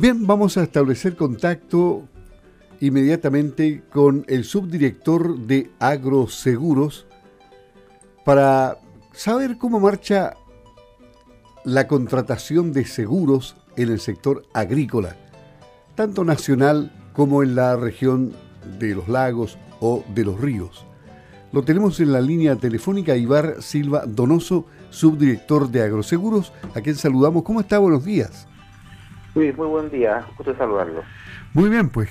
Bien, vamos a establecer contacto inmediatamente con el subdirector de Agroseguros para saber cómo marcha la contratación de seguros en el sector agrícola, tanto nacional como en la región de los lagos o de los ríos. Lo tenemos en la línea telefónica Ibar Silva Donoso, subdirector de Agroseguros, a quien saludamos. ¿Cómo está? Buenos días. Muy buen día, gusto saludarlo. Muy bien, pues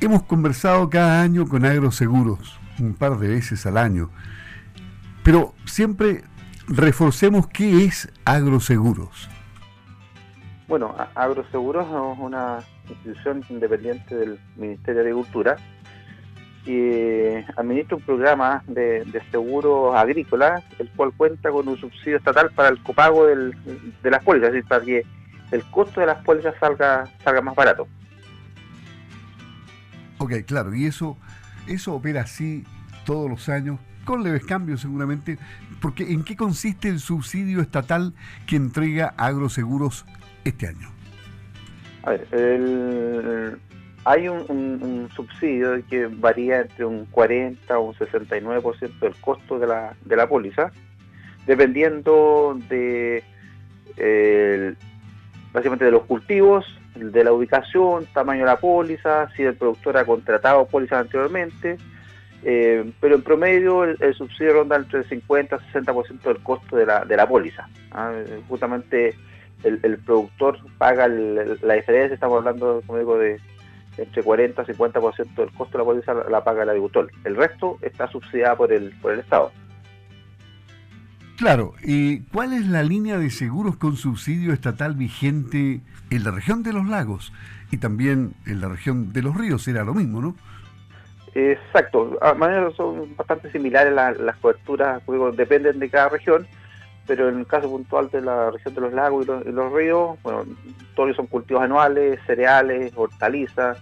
hemos conversado cada año con Agroseguros, un par de veces al año, pero siempre reforcemos qué es Agroseguros. Bueno, Agroseguros es una institución independiente del Ministerio de Agricultura que administra un programa de, seguro agrícola, el cual cuenta con un subsidio estatal para el copago del, de las pólizas, es decir, para que el costo de las pólizas salga, salga más barato. Ok, claro, y eso, eso opera así todos los años, con leves cambios seguramente, porque ¿en qué consiste el subsidio estatal que entrega Agroseguros este año? A ver, hay un, subsidio que varía entre un 40 o un 69% del costo de la, de la póliza, dependiendo de básicamente de los cultivos, de la ubicación, tamaño de la póliza, si el productor ha contratado pólizas anteriormente, eh, pero en promedio el, subsidio ronda entre el 50 y 60% del costo de la, de la póliza. ¿ah? Justamente el, productor paga la diferencia, estamos hablando, como digo, de entre 40 y 50% del costo de la póliza la, paga el agricultor. El resto está subsidiado por el, por el Estado. Claro, ¿y cuál es la línea de seguros con subsidio estatal vigente en la región de los lagos y también en la región de los ríos? Era lo mismo, ¿no? Exacto, a manera son bastante similares las, coberturas, dependen de cada región, pero en el caso puntual de la región de los lagos y los, ríos, bueno, todos son cultivos anuales, cereales, hortalizas,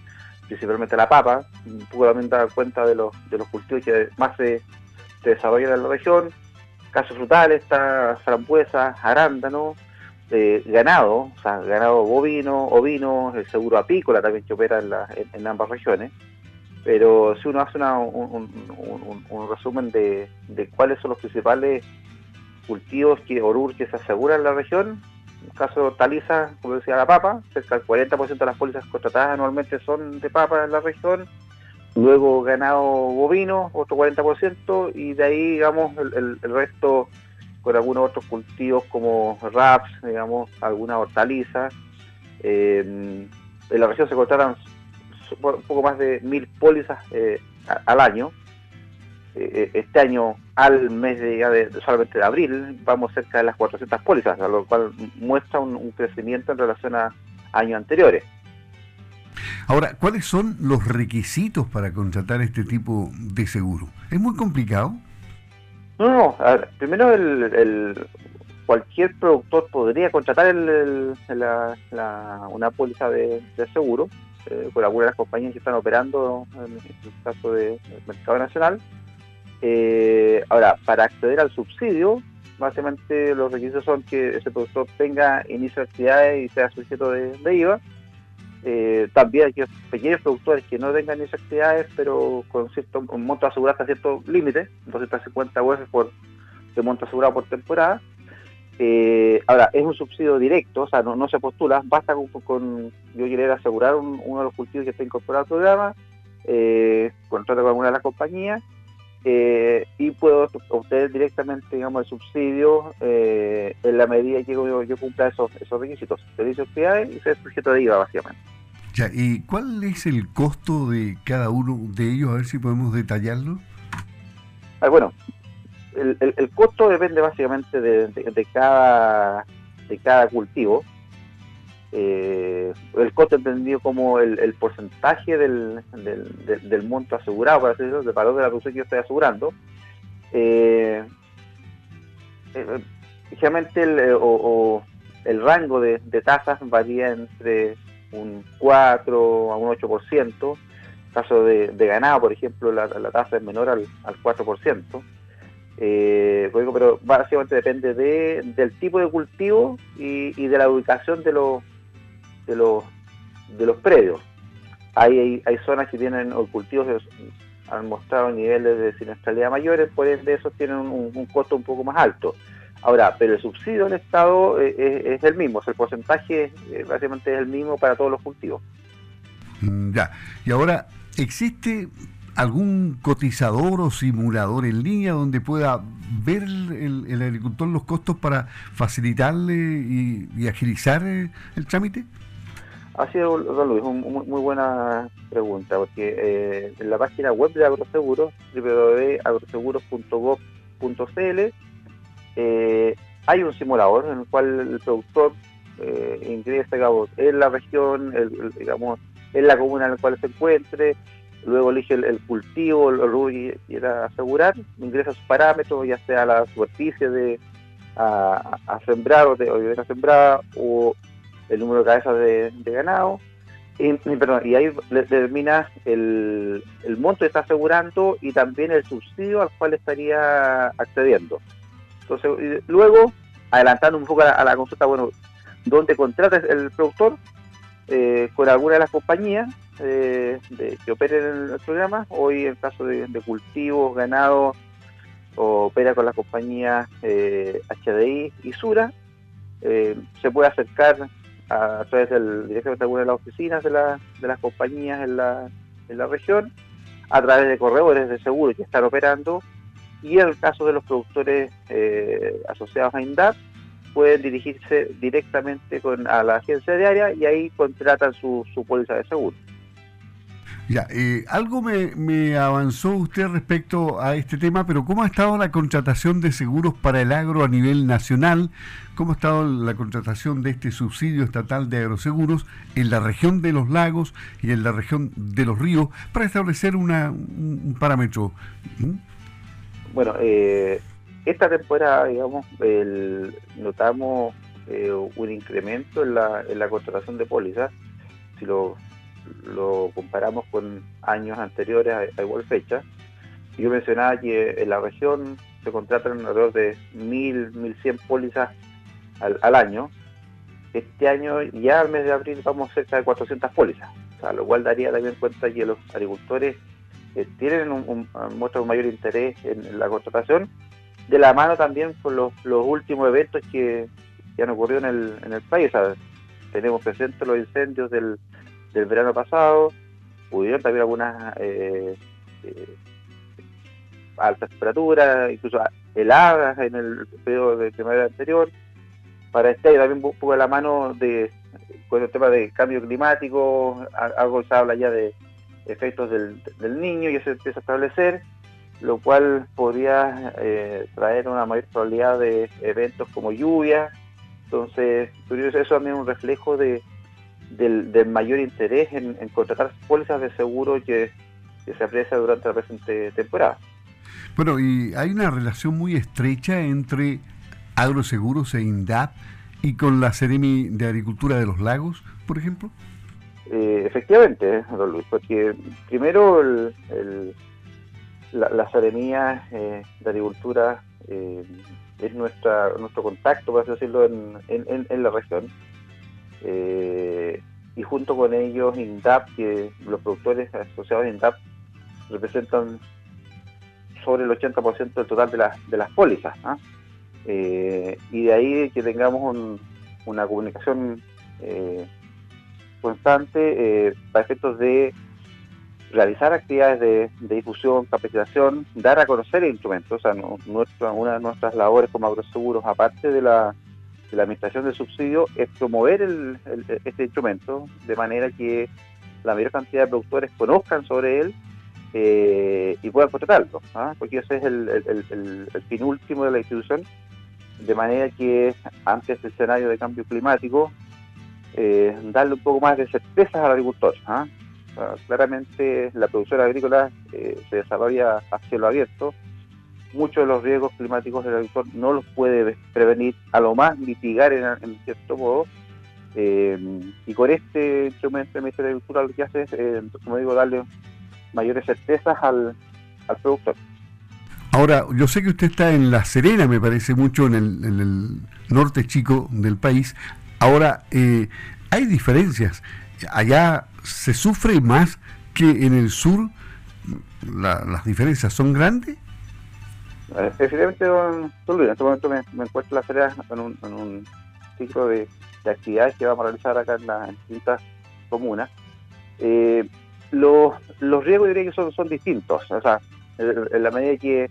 principalmente la papa, un también dar cuenta de los, de los cultivos que más se, desarrollan en la región, casos frutales, está frambuesa, arándano, eh, ganado, o sea, ganado bovino, ovino, el seguro apícola también que opera en, ambas regiones. Pero si uno hace un, resumen de, de cuáles son los principales cultivos que, orur que se aseguran en la región. En el caso de hortalizas, como decía la papa, cerca del 40% de las pólizas contratadas anualmente son de papa en la región. Luego ganado bovino, otro 40%, y de ahí, digamos, el, resto con algunos otros cultivos como raps, digamos, algunas hortalizas. Eh, en la región se contratan un poco más de mil pólizas eh, al año, eh, este año al mes de, solamente de abril vamos cerca de las 400 pólizas, lo cual muestra un, crecimiento en relación a años anteriores. Ahora, ¿cuáles son los requisitos para contratar este tipo de seguro? ¿Es muy complicado? No, no, primero el, cualquier productor podría contratar una póliza de, seguro eh, con algunas de las compañías que están operando en el caso del mercado nacional eh, ahora, para acceder al subsidio, básicamente los requisitos son que ese productor tenga inicio de actividades y sea sujeto de, IVA. Eh, también hay pequeños productores que no tengan de actividades, pero con cierto un monto asegurado hasta cierto límite, 250 UF por de monto asegurado por temporada. Eh, ahora, es un subsidio directo, o sea, no, se postula, basta con, yo querer asegurar uno de los cultivos que está incorporado al programa, eh, contrato con alguna de las compañías eh, y puedo obtener directamente digamos el subsidio eh, en la medida que yo, cumpla esos, esos requisitos, servicios que hay y ser sujeto de IVA básicamente. Ya, ¿y cuál es el costo de cada uno de ellos? A ver si podemos detallarlo. Ah, bueno, el, el, costo depende básicamente de, cada de cada cultivo. Eh, el costo entendido como el, porcentaje del, del, monto asegurado, para decirlo, del valor de la producción que yo estoy asegurando. Eh, eh el, eh, o, el rango de, tasas varía entre un 4 a un 8%. En caso de, ganado, por ejemplo, la, tasa es menor al, al 4%. Eh, pero básicamente depende de, del tipo de cultivo y, y de la ubicación de los de los, de los predios. Hay, hay, zonas que tienen o cultivos que han mostrado niveles de siniestralidad mayores, por ende esos tienen un, costo un poco más alto. Ahora, pero el subsidio del Estado eh, es, el mismo, el porcentaje eh, básicamente es el mismo para todos los cultivos. Mm, ya, y ahora, ¿existe algún cotizador o simulador en línea donde pueda ver el, agricultor los costos para facilitarle y, agilizar eh, el trámite? Así es, don Luis, muy buena pregunta, porque eh, en la página web de Agroseguros, www.agroseguros.gov.cl, eh, hay un simulador en el cual el productor eh, ingresa digamos, en la región, digamos, en la comuna en la cual se encuentre, luego elige el, cultivo, el rubro que quiera asegurar, ingresa sus parámetros, ya sea la superficie de a, sembrar o de, o sembrada o el número de cabezas de, ganado, y, perdón, y ahí determina el, monto que está asegurando y también el subsidio al cual estaría accediendo. Entonces, luego, adelantando un poco a la, consulta, bueno, ¿dónde contrata el productor? Eh, con alguna de las compañías eh, que operen en el programa. Hoy, en caso de, cultivos, ganado, opera con las compañías HDI y Sura. Eh, se puede acercar a, través del directamente alguna de las oficinas de, de las compañías en la, en la región, a través de corredores de seguro que están operando, y en el caso de los productores eh, asociados a INDAP, pueden dirigirse directamente con, a la agencia diaria y ahí contratan su, su póliza de seguro. Ya, eh, algo me, avanzó usted respecto a este tema, pero ¿cómo ha estado la contratación de seguros para el agro a nivel nacional? ¿Cómo ha estado la contratación de este subsidio estatal de agroseguros en la región de los lagos y en la región de los ríos para establecer una, un, parámetro? ¿Mm? Bueno, eh, esta temporada, digamos, notamos eh, un incremento en la, en la contratación de pólizas. Si lo lo comparamos con años anteriores a, igual fecha. Yo mencionaba que en la región se contratan alrededor de 1.000, 1.100 pólizas al, año. Este año, ya al mes de abril, vamos cerca de 400 pólizas. O lo cual daría también cuenta que los agricultores eh, tienen un, un mayor interés en, la contratación, de la mano también con los, últimos eventos que, han ocurrido en el, en el país. tenemos presentes los incendios del, del verano pasado, pudieron también algunas eh, eh, altas temperaturas, incluso heladas en el periodo de primavera anterior. Para este año también pongo la mano de, con el tema de cambio climático, algo se habla ya de efectos del, niño y se empieza a establecer, lo cual podría eh, traer una mayor probabilidad de eventos como lluvia. Entonces, eso también es un reflejo de, del, mayor interés en, contratar pólizas de seguro que, se aprecia durante la presente temporada. Bueno, y hay una relación muy estrecha entre agroseguros e INDAP y con la Seremi de Agricultura de los Lagos, por ejemplo. Eh, efectivamente, don Luis, porque primero el, la, la Seremía eh, de Agricultura eh, es nuestra nuestro contacto, por así decirlo, en, en, en la región eh, y junto con ellos INDAP, que los productores asociados a INDAP representan sobre el 80% del total de, las de las pólizas. ¿ah? Eh, y de ahí que tengamos una comunicación eh, constante para efectos de realizar actividades de, difusión, capacitación, dar a conocer el instrumento. O sea, nuestra, una de nuestras labores como agroseguros, aparte de la la administración del subsidio es promover este instrumento de manera que la mayor cantidad de productores conozcan sobre él eh, y puedan contratarlo, ¿ah? porque ese es el, fin último de la institución, de manera que antes del escenario de cambio climático, eh, darle un poco más de certezas al agricultor. ¿ah? claramente la producción agrícola eh, se desarrolla a cielo abierto, muchos de los riesgos climáticos del agricultor no los puede prevenir, a lo más mitigar en, cierto modo. Eh, y con este instrumento de Ministerio de Agricultura lo que hace es, eh, como digo, darle mayores certezas al, productor. Ahora, yo sé que usted está en La Serena, me parece mucho, en el, norte chico del país. Ahora, eh, hay diferencias allá se sufre más que en el sur. ¿Las diferencias son grandes? Eh, efectivamente, don, Luis, en este momento me, encuentro en la feria en un, ciclo de, actividades que vamos a realizar acá en las distintas comunas. Eh, los, los riesgos diría que son, distintos. O sea, en la medida que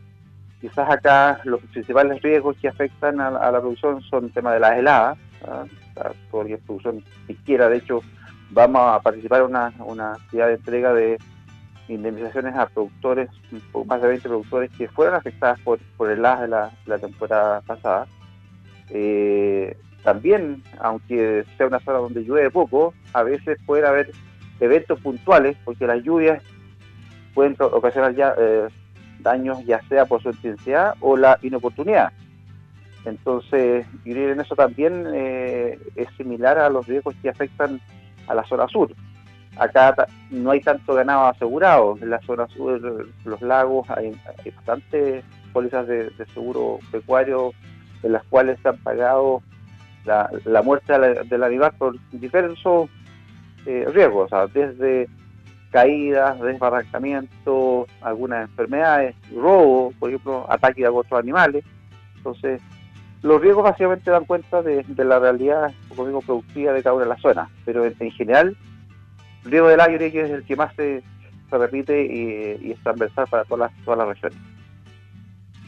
quizás acá los principales riesgos que afectan a, la producción son el tema de las heladas, todo lo que es producción izquierda. De hecho, vamos a participar en una actividad de entrega de indemnizaciones a productores, más de 20 productores que fueron afectadas por, por heladas de la, temporada pasada. Eh, también, aunque sea una zona donde llueve poco, a veces puede haber eventos puntuales, porque las lluvias pueden ocasionar ya eh, daños ya sea por su intensidad o la inoportunidad. Entonces, en eso también eh, es similar a los riesgos que afectan a la zona sur. Acá no hay tanto ganado asegurado. En la zona sur, los lagos, hay, bastantes pólizas de, seguro pecuario en las cuales se han pagado la, la muerte del animal por diversos eh, riesgos, desde caídas, desbarrancamiento, algunas enfermedades, robo, por ejemplo, ataque a otros animales. Entonces, los riesgos básicamente dan cuenta de, la realidad productiva de cada una de las zonas, pero en, general, el riesgo del aire es el que más se, repite y, es transversal para todas las, todas las regiones.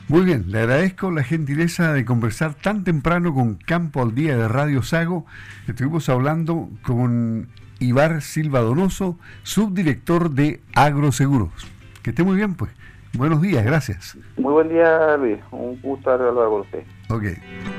Muy bien, le agradezco la gentileza de conversar tan temprano con Campo al Día de Radio Sago. Estuvimos hablando con Ibar Silva Donoso, subdirector de Agroseguros. Que esté muy bien, pues. Buenos días, gracias. Muy buen día, Luis. Un gusto hablar con usted. Ok.